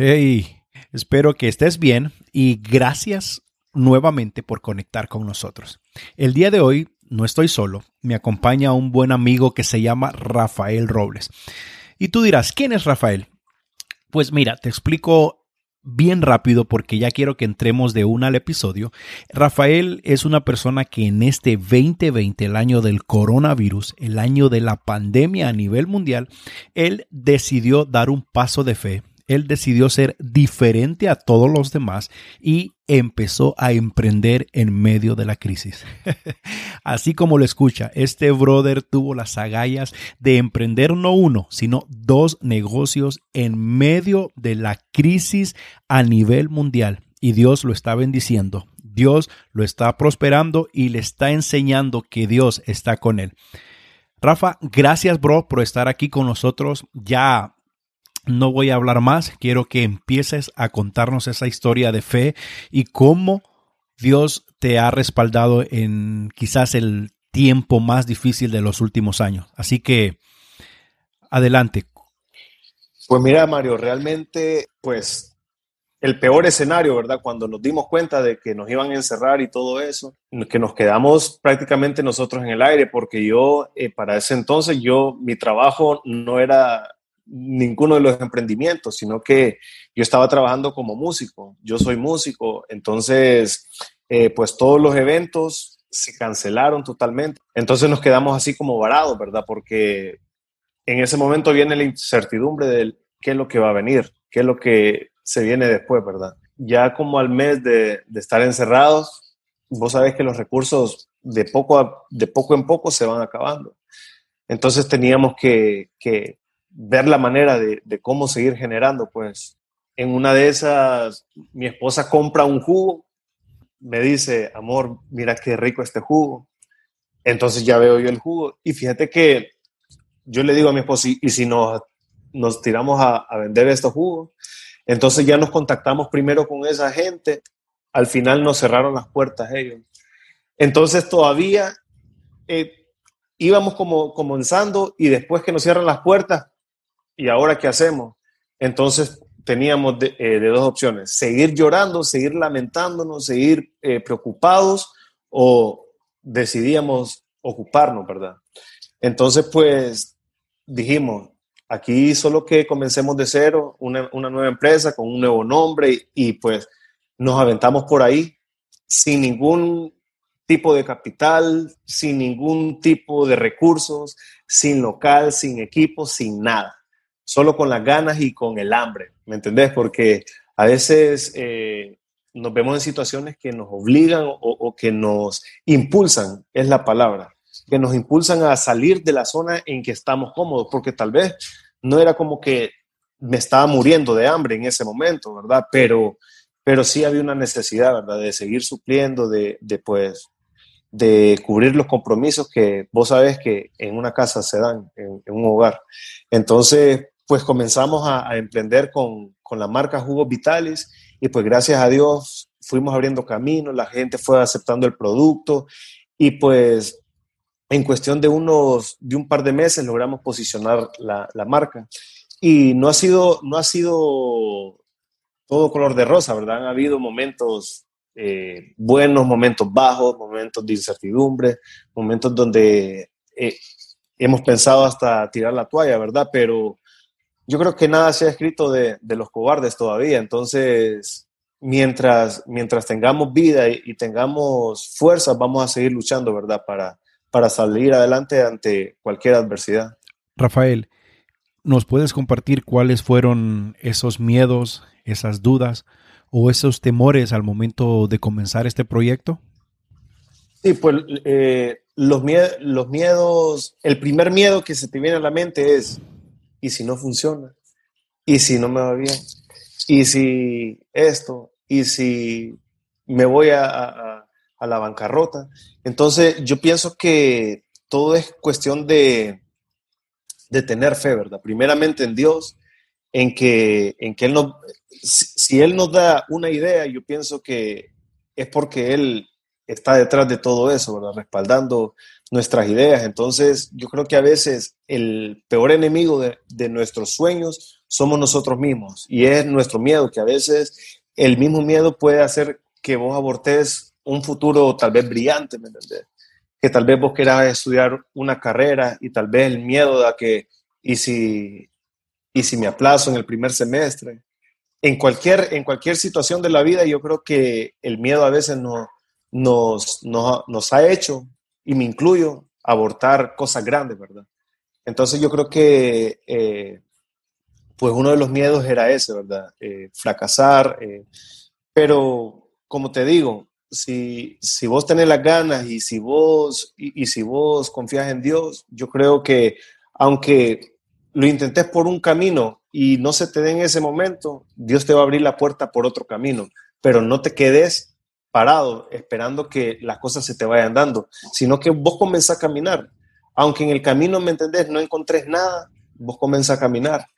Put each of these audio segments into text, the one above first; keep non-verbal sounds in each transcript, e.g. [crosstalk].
Hey, espero que estés bien y gracias nuevamente por conectar con nosotros. El día de hoy no estoy solo, me acompaña un buen amigo que se llama Rafael Robles. Y tú dirás, ¿quién es Rafael? Pues mira, te explico bien rápido porque ya quiero que entremos de una al episodio. Rafael es una persona que en este 2020, el año del coronavirus, el año de la pandemia a nivel mundial, él decidió dar un paso de fe él decidió ser diferente a todos los demás y empezó a emprender en medio de la crisis. [laughs] Así como lo escucha, este brother tuvo las agallas de emprender no uno, sino dos negocios en medio de la crisis a nivel mundial. Y Dios lo está bendiciendo, Dios lo está prosperando y le está enseñando que Dios está con él. Rafa, gracias bro por estar aquí con nosotros. Ya no voy a hablar más, quiero que empieces a contarnos esa historia de fe y cómo Dios te ha respaldado en quizás el tiempo más difícil de los últimos años. Así que, adelante. Pues mira, Mario, realmente, pues el peor escenario, ¿verdad? Cuando nos dimos cuenta de que nos iban a encerrar y todo eso, que nos quedamos prácticamente nosotros en el aire, porque yo, eh, para ese entonces, yo, mi trabajo no era ninguno de los emprendimientos, sino que yo estaba trabajando como músico. Yo soy músico, entonces, eh, pues todos los eventos se cancelaron totalmente. Entonces nos quedamos así como varados, ¿verdad? Porque en ese momento viene la incertidumbre de qué es lo que va a venir, qué es lo que se viene después, ¿verdad? Ya como al mes de, estar encerrados, vos sabés que los recursos de poco, a, de poco en poco se van acabando. Entonces teníamos que, que ver la manera de, cómo seguir generando, pues en una de esas mi esposa compra un jugo, me dice, amor, mira qué rico este jugo. Entonces ya veo yo el jugo y fíjate que yo le digo a mi esposa, y si nos, nos tiramos a, vender estos jugos, entonces ya nos contactamos primero con esa gente, al final nos cerraron las puertas ellos. Entonces todavía eh, íbamos como comenzando y después que nos cierran las puertas, ¿y ahora qué hacemos? Entonces teníamos eh, de, dos opciones, seguir llorando, seguir lamentándonos, seguir eh, preocupados o decidíamos ocuparnos, ¿verdad? Entonces, pues dijimos, aquí solo que comencemos de cero, una, nueva empresa con un nuevo nombre y, pues nos aventamos por ahí sin ningún tipo de capital, sin ningún tipo de recursos, sin local, sin equipo, sin nada solo con las ganas y con el hambre, ¿me entendés? Porque a veces eh, nos vemos en situaciones que nos obligan o, que nos impulsan, es la palabra, que nos impulsan a salir de la zona en que estamos cómodos, porque tal vez no era como que me estaba muriendo de hambre en ese momento, ¿verdad? Pero, pero sí había una necesidad, ¿verdad? De seguir supliendo, de, de pues, de cubrir los compromisos que vos sabés que en una casa se dan, en, en un hogar. Entonces, pues comenzamos a, emprender con, la marca Jugos Vitales y pues gracias a Dios fuimos abriendo camino, la gente fue aceptando el producto y pues en cuestión de unos, de un par de meses logramos posicionar la, marca. Y no ha sido, no ha sido todo color de rosa, ¿verdad? Han habido momentos eh, buenos, momentos bajos, momentos de incertidumbre, momentos donde eh, hemos pensado hasta tirar la toalla, ¿verdad? Pero yo creo que nada se ha escrito de, los cobardes todavía, entonces mientras, mientras tengamos vida y, tengamos fuerza, vamos a seguir luchando, ¿verdad? Para, para salir adelante ante cualquier adversidad. Rafael, ¿nos puedes compartir cuáles fueron esos miedos, esas dudas o esos temores al momento de comenzar este proyecto? Sí, pues eh, los, los miedos, el primer miedo que se te viene a la mente es ¿y si no funciona? ¿Y si no me va bien? ¿Y si esto? ¿Y si me voy a, la bancarrota? Entonces, yo pienso que todo es cuestión de, de tener fe, ¿verdad? Primeramente en Dios, en que, en que Él no, si, Él nos da una idea, yo pienso que es porque Él está detrás de todo eso, ¿verdad? Respaldando nuestras ideas. Entonces, yo creo que a veces el peor enemigo de, nuestros sueños somos nosotros mismos y es nuestro miedo, que a veces el mismo miedo puede hacer que vos abortes un futuro tal vez brillante, ¿me entendés? Que tal vez vos quieras estudiar una carrera y tal vez el miedo de que, ¿y si, y si me aplazo en el primer semestre? En cualquier, en cualquier situación de la vida, yo creo que el miedo a veces no, nos, nos, ha hecho, y me incluyo, abortar cosas grandes, ¿verdad? Entonces yo creo que eh, pues uno de los miedos era ese, ¿verdad? Eh, fracasar, eh, pero como te digo, si, si vos tenés las ganas y si vos, y, si vos confías en Dios, yo creo que aunque lo intentes por un camino y no se te dé en ese momento, Dios te va a abrir la puerta por otro camino, pero no te quedes parado esperando que las cosas se te vayan dando, sino que vos comenzás a caminar. Aunque en el camino, ¿me entendés? No encontrés nada, vos comenzás a caminar.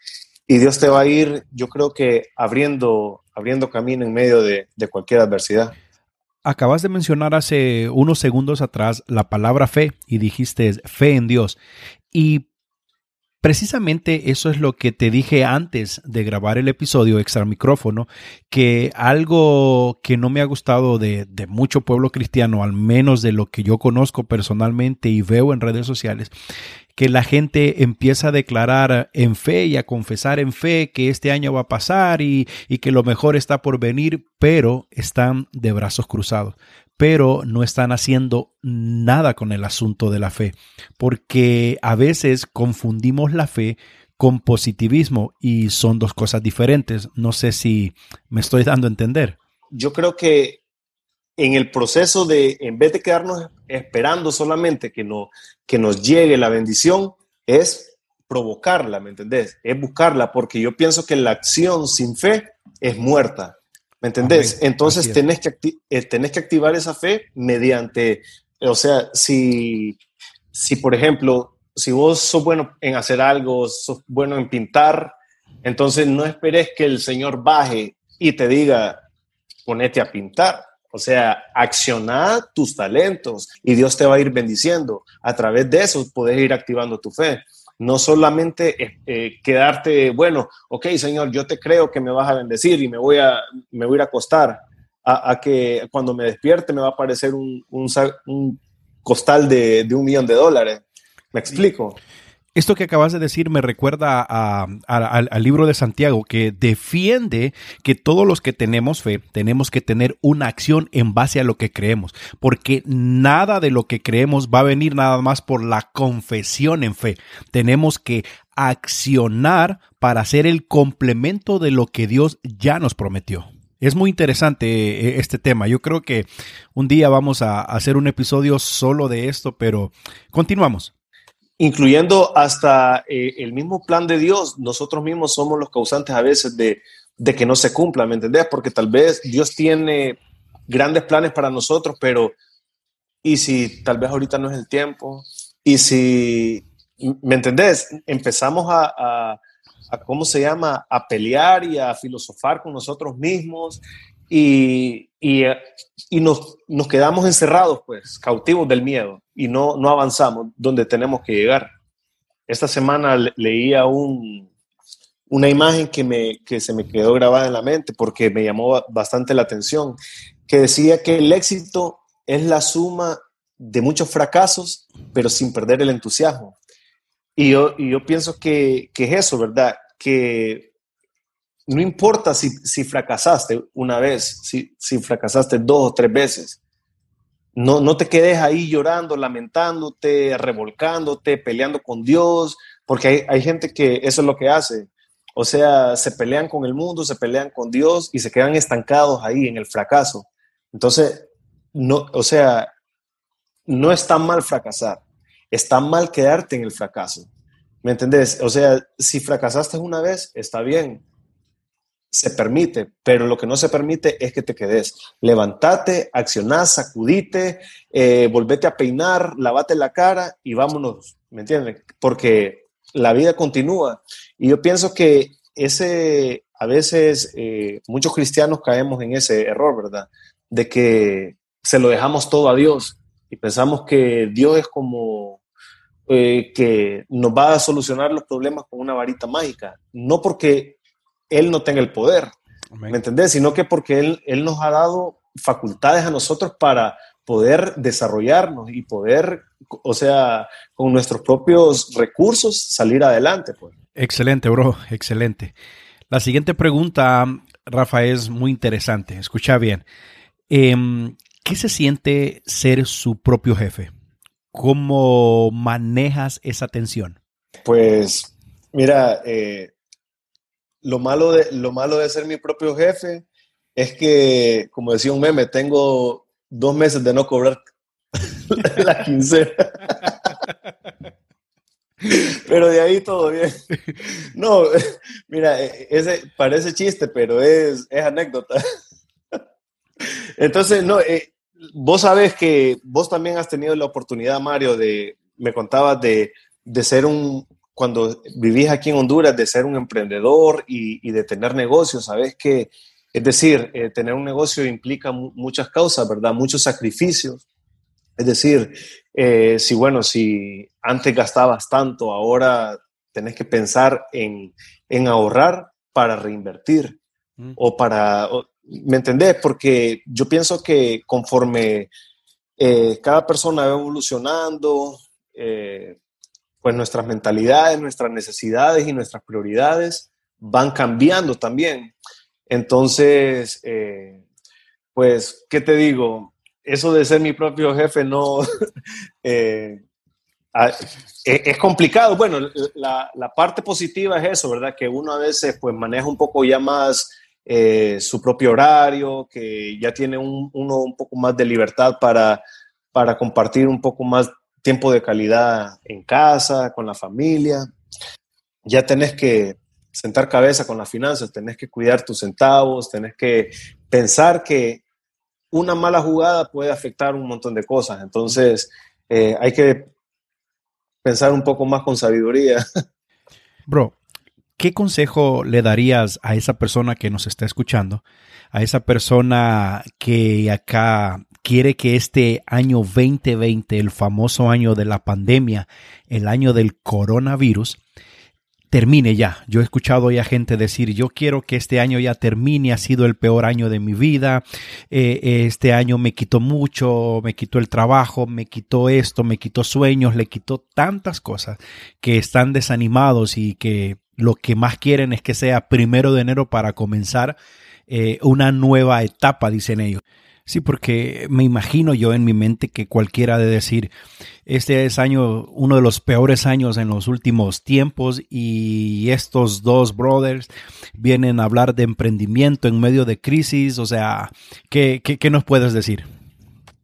Y Dios te va a ir, yo creo que abriendo, abriendo camino en medio de, de cualquier adversidad. Acabas de mencionar hace unos segundos atrás la palabra fe y dijiste fe en Dios. Y Precisamente eso es lo que te dije antes de grabar el episodio extra micrófono, que algo que no me ha gustado de, mucho pueblo cristiano, al menos de lo que yo conozco personalmente y veo en redes sociales, que la gente empieza a declarar en fe y a confesar en fe que este año va a pasar y, y que lo mejor está por venir, pero están de brazos cruzados pero no están haciendo nada con el asunto de la fe, porque a veces confundimos la fe con positivismo y son dos cosas diferentes. No sé si me estoy dando a entender. Yo creo que en el proceso de, en vez de quedarnos esperando solamente que, no, que nos llegue la bendición, es provocarla, ¿me entendés? Es buscarla, porque yo pienso que la acción sin fe es muerta. ¿Me entendés? Entonces tenés que, eh, tenés que activar esa fe mediante, o sea, si, si por ejemplo, si vos sos bueno en hacer algo, sos bueno en pintar, entonces no esperes que el Señor baje y te diga, ponete a pintar. O sea, acciona tus talentos y Dios te va a ir bendiciendo. A través de eso puedes ir activando tu fe no solamente eh, eh, quedarte, bueno, ok, Señor, yo te creo que me vas a bendecir y me voy a, me voy a, acostar, a, que cuando me despierte me va a aparecer un, un, costal de, de, un millón de dólares. ¿Me explico? Esto que acabas de decir me recuerda al libro de Santiago que defiende que todos los que tenemos fe tenemos que tener una acción en base a lo que creemos, porque nada de lo que creemos va a venir nada más por la confesión en fe. Tenemos que accionar para ser el complemento de lo que Dios ya nos prometió. Es muy interesante eh, este tema. Yo creo que un día vamos a hacer un episodio solo de esto, pero continuamos incluyendo hasta eh, el mismo plan de Dios, nosotros mismos somos los causantes a veces de, que no se cumpla, ¿me entendés? Porque tal vez Dios tiene grandes planes para nosotros, pero ¿y si tal vez ahorita no es el tiempo? ¿Y si, ¿me entendés? Empezamos a, a ¿cómo se llama? A pelear y a filosofar con nosotros mismos y, y, y nos, nos, quedamos encerrados, pues, cautivos del miedo y no, no avanzamos donde tenemos que llegar. Esta semana leía un, una imagen que, me, que se me quedó grabada en la mente porque me llamó bastante la atención, que decía que el éxito es la suma de muchos fracasos, pero sin perder el entusiasmo. Y yo, y yo pienso que, que es eso, ¿verdad? Que no importa si, si fracasaste una vez, si, si, fracasaste dos o tres veces. No, no te quedes ahí llorando, lamentándote, revolcándote, peleando con Dios, porque hay, hay gente que eso es lo que hace. O sea, se pelean con el mundo, se pelean con Dios y se quedan estancados ahí en el fracaso. Entonces, no, o sea, no está mal fracasar, está mal quedarte en el fracaso. ¿Me entendés? O sea, si fracasaste una vez, está bien, se permite, pero lo que no se permite es que te quedes. Levantate, accioná, sacudite, eh, volvete a peinar, lavate la cara y vámonos, ¿me entienden? Porque la vida continúa. Y yo pienso que ese, a veces eh, muchos cristianos caemos en ese error, ¿verdad? De que se lo dejamos todo a Dios y pensamos que Dios es como eh, que nos va a solucionar los problemas con una varita mágica. No porque Él no tenga el poder, ¿me entendés? Sino que porque él, él nos ha dado facultades a nosotros para poder desarrollarnos y poder, o sea, con nuestros propios recursos salir adelante. Pues. Excelente, bro, excelente. La siguiente pregunta, Rafa, es muy interesante. Escucha bien. Em, ¿Qué se siente ser su propio jefe? ¿Cómo manejas esa tensión? Pues, mira, eh, lo, malo de, lo malo de ser mi propio jefe es que, como decía un meme, tengo dos meses de no cobrar [laughs] la quincena. [laughs] Pero de ahí todo bien. No, [laughs] mira, ese parece chiste, pero es, es anécdota. Entonces, no, eh, vos sabes que vos también has tenido la oportunidad, Mario, de, me contabas de, de ser un, cuando vivís aquí en Honduras, de ser un emprendedor y, y de tener negocios, sabes que es decir, eh, tener un negocio implica muchas causas, ¿verdad? Muchos sacrificios. Es decir, eh, si bueno, si antes gastabas tanto, ahora tenés que pensar en, en ahorrar para reinvertir mm. o para, ¿me entendés? Porque yo pienso que conforme eh, cada persona va evolucionando, pues nuestras mentalidades, nuestras necesidades y nuestras prioridades van cambiando también. Entonces, eh, pues, ¿qué te digo? Eso de ser mi propio jefe no... [laughs] Eh, e, es complicado. Bueno, la, parte positiva es eso, ¿verdad? Que uno a veces pues maneja un poco ya más eh, su propio horario, que ya tiene uno un poco más de libertad para, para compartir un poco más tiempo de calidad en casa, con la familia. Ya tenés que sentar cabeza con las finanzas, tenés que cuidar tus centavos, tenés que pensar que una mala jugada puede afectar un montón de cosas. Entonces, eh, hay que pensar un poco más con sabiduría. [laughs] Bro, ¿qué consejo le darías a esa persona que nos está escuchando? A esa persona que acá quiere que este año 2020, el famoso año de la pandemia, el año del coronavirus, termine ya. Yo he escuchado ya gente decir, yo quiero que este año ya termine, ha sido el peor año de mi vida, eh, este año me quitó mucho, me quitó el trabajo, me quitó esto, me quitó sueños, le quitó tantas cosas que están desanimados y que lo que más quieren es que sea primero de enero para comenzar eh, una nueva etapa, dicen ellos. Sí, porque me imagino yo en mi mente que cualquiera de decir, este es año, uno de los peores años en los últimos tiempos y estos dos brothers vienen a hablar de emprendimiento en medio de crisis, o sea, ¿qué, qué, nos puedes decir?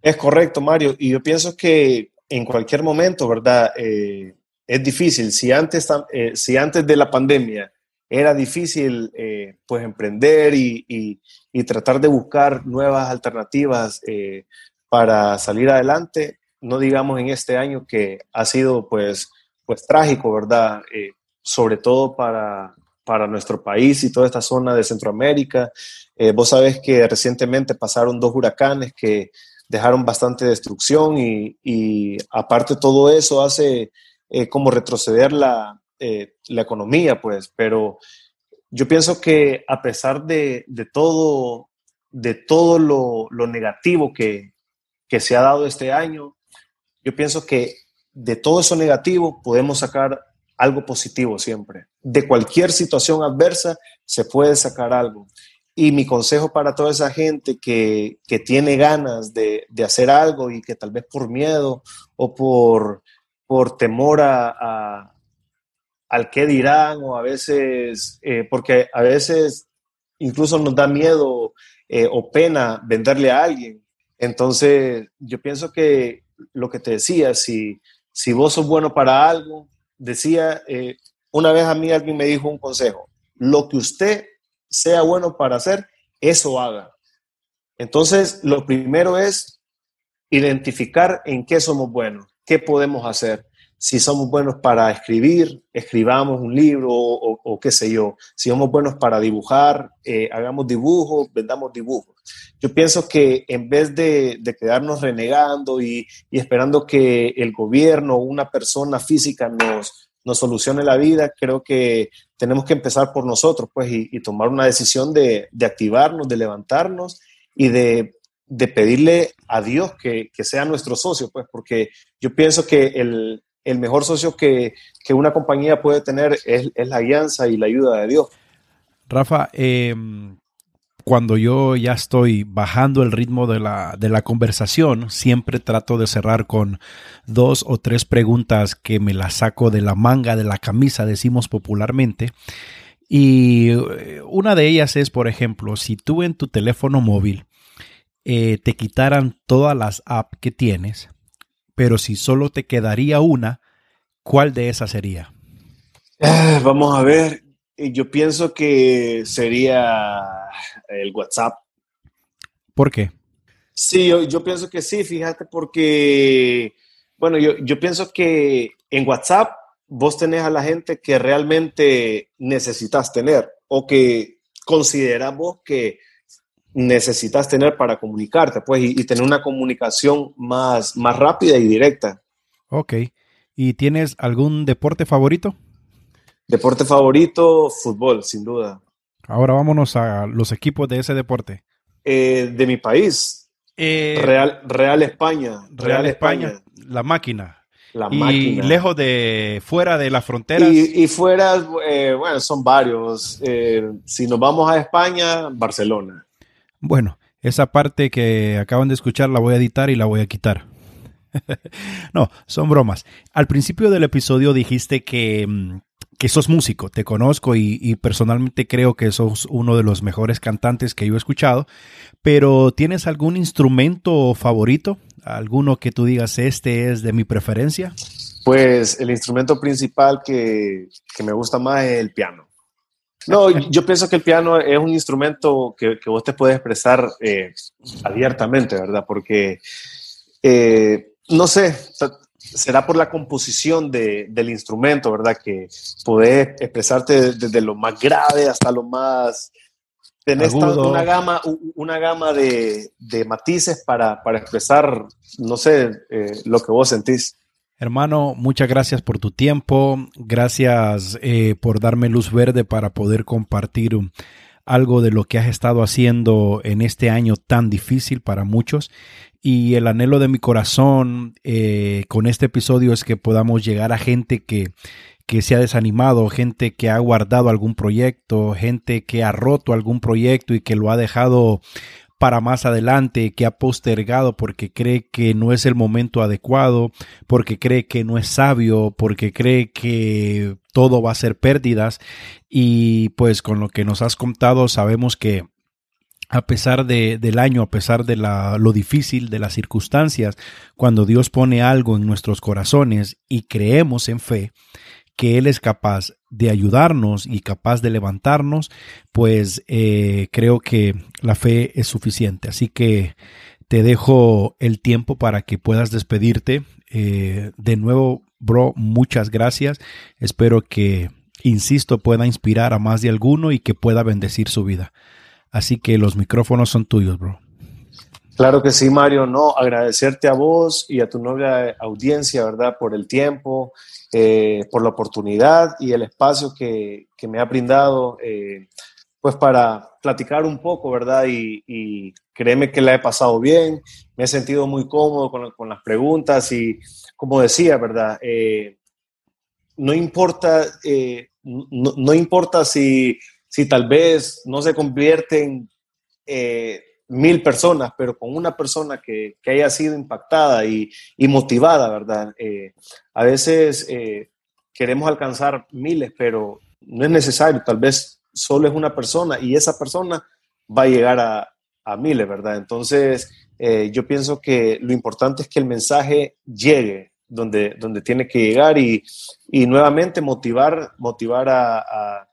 Es correcto, Mario, y yo pienso que en cualquier momento, ¿verdad? Eh, es difícil. Si antes, eh, si antes de la pandemia era difícil eh, pues emprender y, tratar de buscar nuevas alternativas eh, para salir adelante, no digamos en este año que ha sido pues, pues trágico, ¿verdad? Eh, sobre todo para, para nuestro país y toda esta zona de Centroamérica. vos sabés que recientemente pasaron dos huracanes que dejaron bastante destrucción y, y aparte todo eso hace como retroceder la, eh, la economía, pues, pero yo pienso que a pesar de, todo, de todo lo, negativo que, se ha dado este año, yo pienso que de todo eso negativo podemos sacar algo positivo siempre. De cualquier situación adversa se puede sacar algo. Y mi consejo para toda esa gente que, tiene ganas de, hacer algo y que tal vez por miedo o por, por temor a, al qué dirán o a veces, eh, porque a veces incluso nos da miedo eh, o pena venderle a alguien. Entonces, yo pienso que lo que te decía, si, si vos sos bueno para algo, decía, eh, una vez a mí alguien me dijo un consejo, lo que usted sea bueno para hacer, eso haga. Entonces, lo primero es identificar en qué somos buenos, qué podemos hacer. Si somos buenos para escribir, escribamos un libro o, qué sé yo. Si somos buenos para dibujar, eh, hagamos dibujos, vendamos dibujos. Yo pienso que en vez de, quedarnos renegando y, esperando que el gobierno o una persona física nos, nos solucione la vida, creo que tenemos que empezar por nosotros, pues, y, tomar una decisión de, activarnos, de levantarnos y de, pedirle a Dios que, sea nuestro socio, pues, porque yo pienso que el, mejor socio que, una compañía puede tener es, la alianza y la ayuda de Dios. Rafa, em, cuando yo ya estoy bajando el ritmo de la, de la, conversación, siempre trato de cerrar con dos o tres preguntas que me las saco de la manga de la camisa, decimos popularmente. Y eh, una de ellas es, por ejemplo, si tú en tu teléfono móvil eh, te quitaran todas las apps que tienes, pero si solo te quedaría una, ¿cuál de esas sería? Ah, vamos a ver, yo pienso que sería el WhatsApp. ¿Por qué? Sí, yo, pienso que sí, fíjate, porque, bueno, yo, yo pienso que en WhatsApp vos tenés a la gente que realmente necesitas tener o que consideras vos que necesitas tener para comunicarte, pues, y, tener una comunicación más, más rápida y directa. Ok. ¿Y tienes algún deporte favorito? Deporte favorito, fútbol, sin duda. Ahora vámonos a los equipos de ese deporte. Eh, de mi país. Eh, Real, Real España. Real, España, La máquina. La y lejos de, fuera de las fronteras. Y, fuera, eh, bueno, son varios. si nos vamos a España, Barcelona. Bueno, esa parte que acaban de escuchar la voy a editar y la voy a quitar. [laughs] no, son bromas. Al principio del episodio dijiste que mm, que sos músico, te conozco y, personalmente creo que sos uno de los mejores cantantes que yo he escuchado, pero ¿tienes algún instrumento favorito? ¿Alguno que tú digas, este es de mi preferencia? Pues el instrumento principal que, me gusta más es el piano. No, yo pienso que el piano es un instrumento que, vos te puedes expresar eh, abiertamente, ¿verdad? Porque, eh, no sé, será por la composición del instrumento, ¿verdad? Que podés expresarte desde lo más grave hasta lo más... Tenés una gama, una gama de, matices para, expresar, no sé, eh, lo que vos sentís. Hermano, muchas gracias por tu tiempo, gracias eh, por darme luz verde para poder compartir algo de lo que has estado haciendo en este año tan difícil para muchos. Y el anhelo de mi corazón eh, con este episodio es que podamos llegar a gente que, que se ha desanimado, gente que ha guardado algún proyecto, gente que ha roto algún proyecto y que lo ha dejado para más adelante, que ha postergado porque cree que no es el momento adecuado, porque cree que no es sabio, porque cree que todo va a ser pérdidas. Y pues con lo que nos has contado sabemos que a pesar de, del año, a pesar de la, lo difícil de las circunstancias, cuando Dios pone algo en nuestros corazones y creemos en fe, que Él es capaz de ayudarnos y capaz de levantarnos, pues eh, creo que la fe es suficiente. Así que te dejo el tiempo para que puedas despedirte. Eh, de nuevo, bro, muchas gracias. Espero que, insisto, pueda inspirar a más de alguno y que pueda bendecir su vida. Así que los micrófonos son tuyos, bro. Claro que sí, Mario. No, agradecerte a vos y a tu novia audiencia, ¿verdad? Por el tiempo, eh, por la oportunidad y el espacio que, me ha brindado, eh, pues para platicar un poco, ¿verdad? Y, créeme que la he pasado bien, me he sentido muy cómodo con, las preguntas y, como decía, ¿verdad? Eh, no importa, no, importa si, si tal vez no se convierten mil personas, pero con una persona que, haya sido impactada y, motivada, ¿verdad? Eh, a veces eh, queremos alcanzar miles, pero no es necesario, tal vez solo es una persona y esa persona va a llegar a, miles, ¿verdad? Entonces, eh, yo pienso que lo importante es que el mensaje llegue donde, donde tiene que llegar y, nuevamente motivar, motivar a,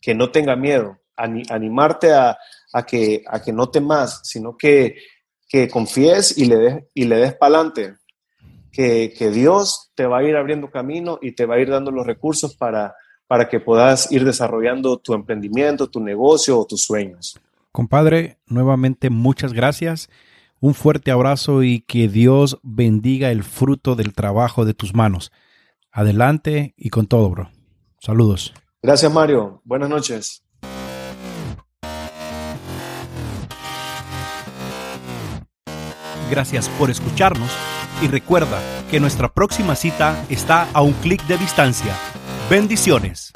que no tenga miedo, animarte a, a que, a que no temas, sino que, que confíes y le des, y le des para adelante. que, que, Dios te va a ir abriendo camino y te va a ir dando los recursos para, para que puedas ir desarrollando tu emprendimiento, tu negocio o tus sueños. Compadre, nuevamente muchas gracias. Un fuerte abrazo y que Dios bendiga el fruto del trabajo de tus manos. Adelante y con todo, bro. Saludos. Gracias, Mario. Buenas noches. Gracias por escucharnos y recuerda que nuestra próxima cita está a un clic de distancia. Bendiciones.